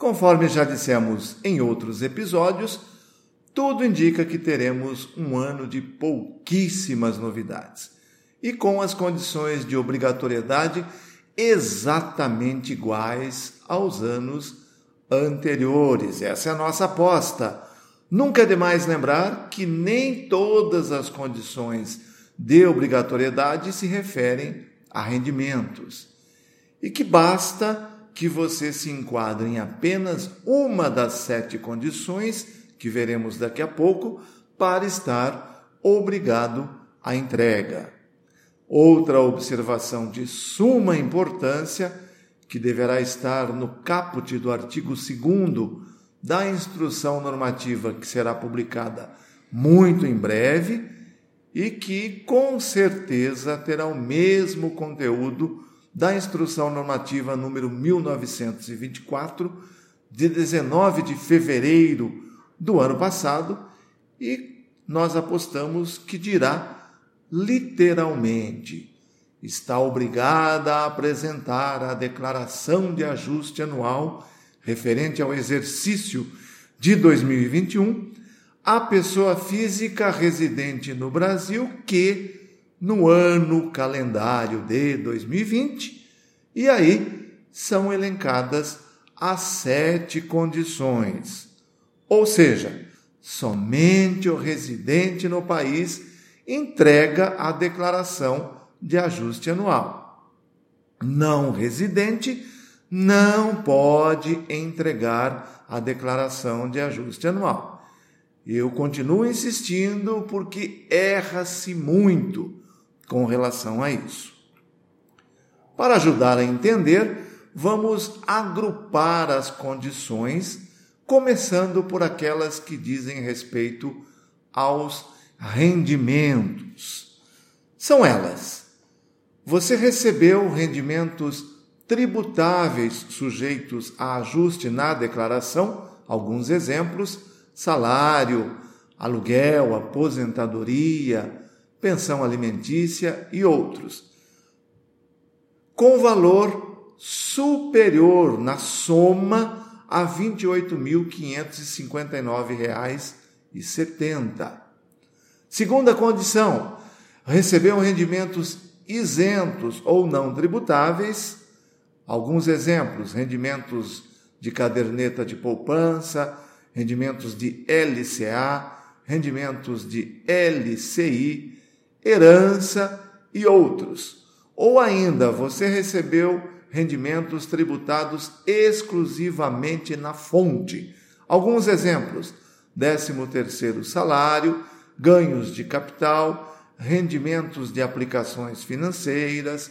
Conforme já dissemos em outros episódios, tudo indica que teremos um ano de pouquíssimas novidades e com as condições de obrigatoriedade exatamente iguais aos anos anteriores. Essa é a nossa aposta. Nunca é demais lembrar que nem todas as condições de obrigatoriedade se referem a rendimentos e que basta que você se enquadre em apenas uma das sete condições que veremos daqui a pouco para estar obrigado à entrega. Outra observação de suma importância, que deverá estar no caput do artigo 2 da instrução normativa que será publicada muito em breve e que com certeza terá o mesmo conteúdo da Instrução Normativa número 1924, de 19 de fevereiro do ano passado, e nós apostamos que dirá literalmente: está obrigada a apresentar a declaração de ajuste anual referente ao exercício de 2021 a pessoa física residente no Brasil que no ano calendário de 2020, e aí são elencadas as sete condições. Ou seja, somente o residente no país entrega a declaração de ajuste anual. Não residente não pode entregar a declaração de ajuste anual. Eu continuo insistindo porque erra-se muito com relação a isso. Para ajudar a entender, vamos agrupar as condições, começando por aquelas que dizem respeito aos rendimentos. São elas: você recebeu rendimentos tributáveis sujeitos a ajuste na declaração, alguns exemplos: salário, aluguel, aposentadoria, pensão alimentícia e outros, com valor superior na soma a R$ 28.559,70. Segunda condição, recebeu rendimentos isentos ou não tributáveis. Alguns exemplos: rendimentos de caderneta de poupança, rendimentos de LCA, rendimentos de LCI, herança e outros. Ou ainda, você recebeu rendimentos tributados exclusivamente na fonte. Alguns exemplos: 13º salário, ganhos de capital, rendimentos de aplicações financeiras,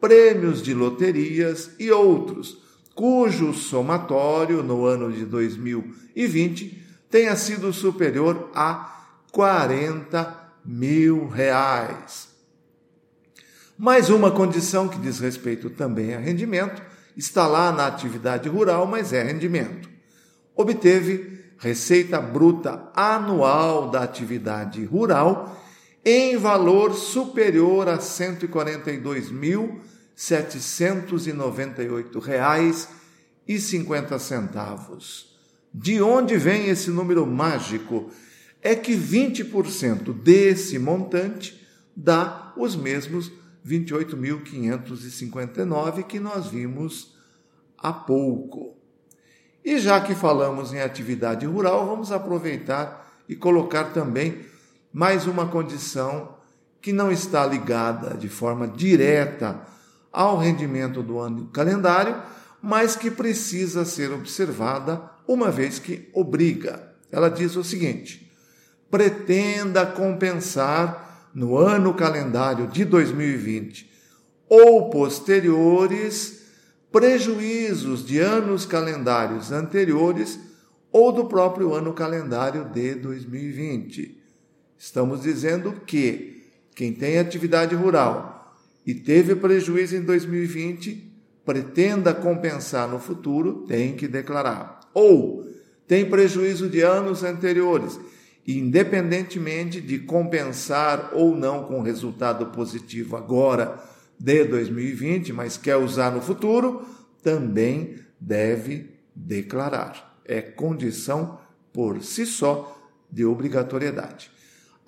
prêmios de loterias e outros, cujo somatório no ano de 2020 tenha sido superior a 40 mil reais. Mais uma condição que diz respeito também a rendimento, está lá na atividade rural, mas é rendimento. Obteve receita bruta anual da atividade rural em valor superior a R$ 142.798,50. De onde vem esse número mágico é que 20% desse montante dá os mesmos 28.559 que nós vimos há pouco. E já que falamos em atividade rural, vamos aproveitar e colocar também mais uma condição que não está ligada de forma direta ao rendimento do ano calendário, mas que precisa ser observada uma vez que obriga. Ela diz o seguinte: pretenda compensar no ano calendário de 2020 ou posteriores prejuízos de anos calendários anteriores ou do próprio ano calendário de 2020. Estamos dizendo que quem tem atividade rural e teve prejuízo em 2020, pretenda compensar no futuro, tem que declarar. Ou tem prejuízo de anos anteriores, independentemente de compensar ou não com resultado positivo agora de 2020, mas quer usar no futuro, também deve declarar é condição por si só de obrigatoriedade.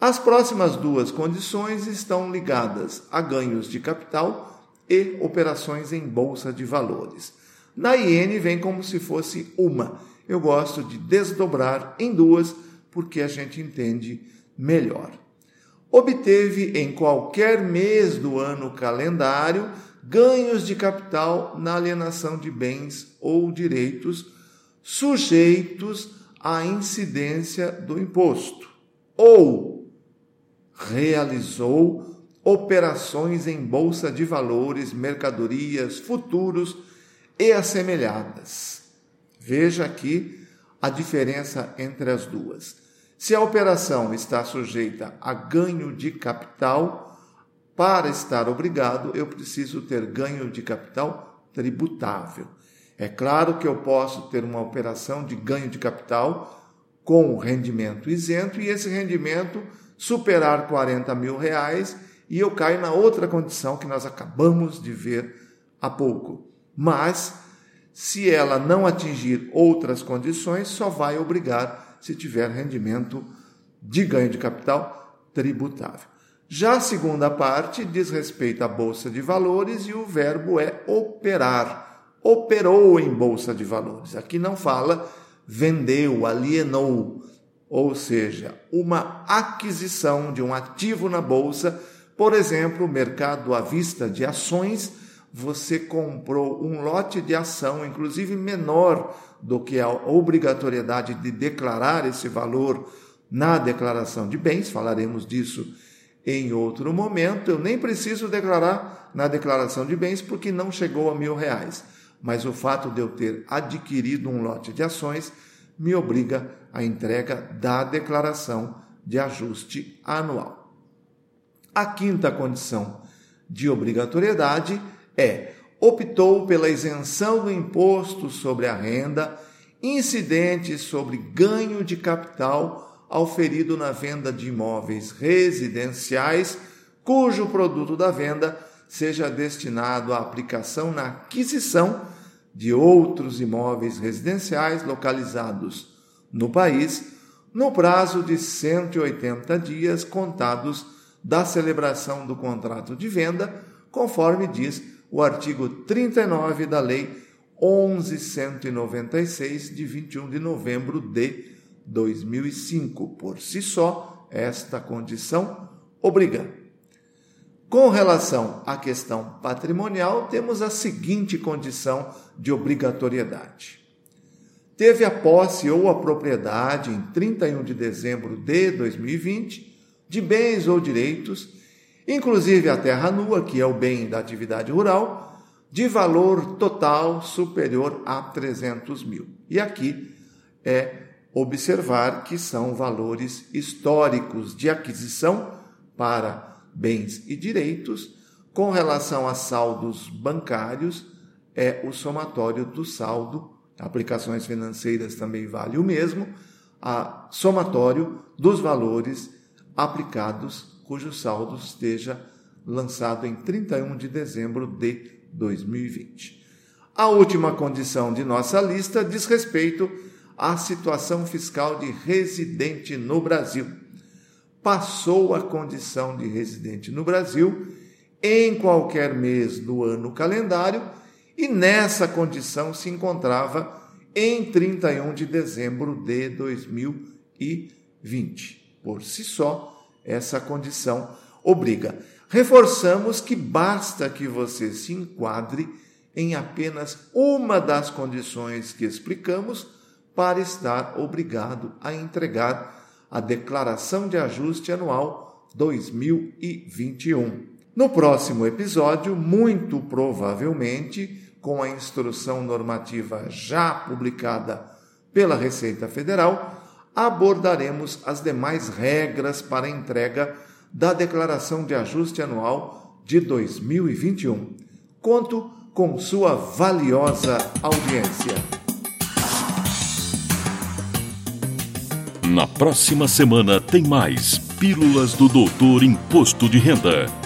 As próximas duas condições estão ligadas a ganhos de capital e operações em bolsa de valores. Na IN vem como se fosse uma. Eu gosto de desdobrar em duas porque a gente entende melhor. Obteve em qualquer mês do ano calendário ganhos de capital na alienação de bens ou direitos sujeitos à incidência do imposto, ou realizou operações em bolsa de valores, mercadorias, futuros e assemelhadas. Veja aqui a diferença entre as duas. Se a operação está sujeita a ganho de capital, para estar obrigado, eu preciso ter ganho de capital tributável. É claro que eu posso ter uma operação de ganho de capital com rendimento isento e esse rendimento superar 40 mil reais e eu caio na outra condição que nós acabamos de ver há pouco. Mas, se ela não atingir outras condições, só vai obrigar se tiver rendimento de ganho de capital tributável. Já a segunda parte diz respeito à Bolsa de Valores e o verbo é operar operou em bolsa de valores. Aqui não fala vendeu, alienou, ou seja, uma aquisição de um ativo na bolsa, por exemplo, mercado à vista de ações, você comprou um lote de ação, inclusive menor do que a obrigatoriedade de declarar esse valor na declaração de bens, falaremos disso em outro momento. Eu nem preciso declarar na declaração de bens porque não chegou a mil reais mas o fato de eu ter adquirido um lote de ações me obriga à entrega da declaração de ajuste anual. A quinta condição de obrigatoriedade é optou pela isenção do imposto sobre a renda incidente sobre ganho de capital auferido na venda de imóveis residenciais cujo produto da venda seja destinado à aplicação na aquisição de outros imóveis residenciais localizados no país, no prazo de 180 dias contados da celebração do contrato de venda, conforme diz o artigo 39 da Lei 11.196, de 21 de novembro de 2005. Por si só, esta condição obriga com relação à questão patrimonial, temos a seguinte condição de obrigatoriedade. Teve a posse ou a propriedade em 31 de dezembro de 2020 de bens ou direitos, inclusive a terra nua, que é o bem da atividade rural, de valor total superior a 300 mil. E aqui é observar que são valores históricos de aquisição para bens e direitos, com relação a saldos bancários, é o somatório do saldo, aplicações financeiras também vale o mesmo, a somatório dos valores aplicados cujo saldo esteja lançado em 31 de dezembro de 2020. A última condição de nossa lista diz respeito à situação fiscal de residente no Brasil passou a condição de residente no Brasil em qualquer mês do ano calendário e nessa condição se encontrava em 31 de dezembro de 2020. Por si só, essa condição obriga. Reforçamos que basta que você se enquadre em apenas uma das condições que explicamos para estar obrigado a entregar a Declaração de Ajuste Anual 2021. No próximo episódio, muito provavelmente, com a instrução normativa já publicada pela Receita Federal, abordaremos as demais regras para a entrega da Declaração de Ajuste Anual de 2021. Conto com sua valiosa audiência. Na próxima semana tem mais Pílulas do Doutor Imposto de Renda.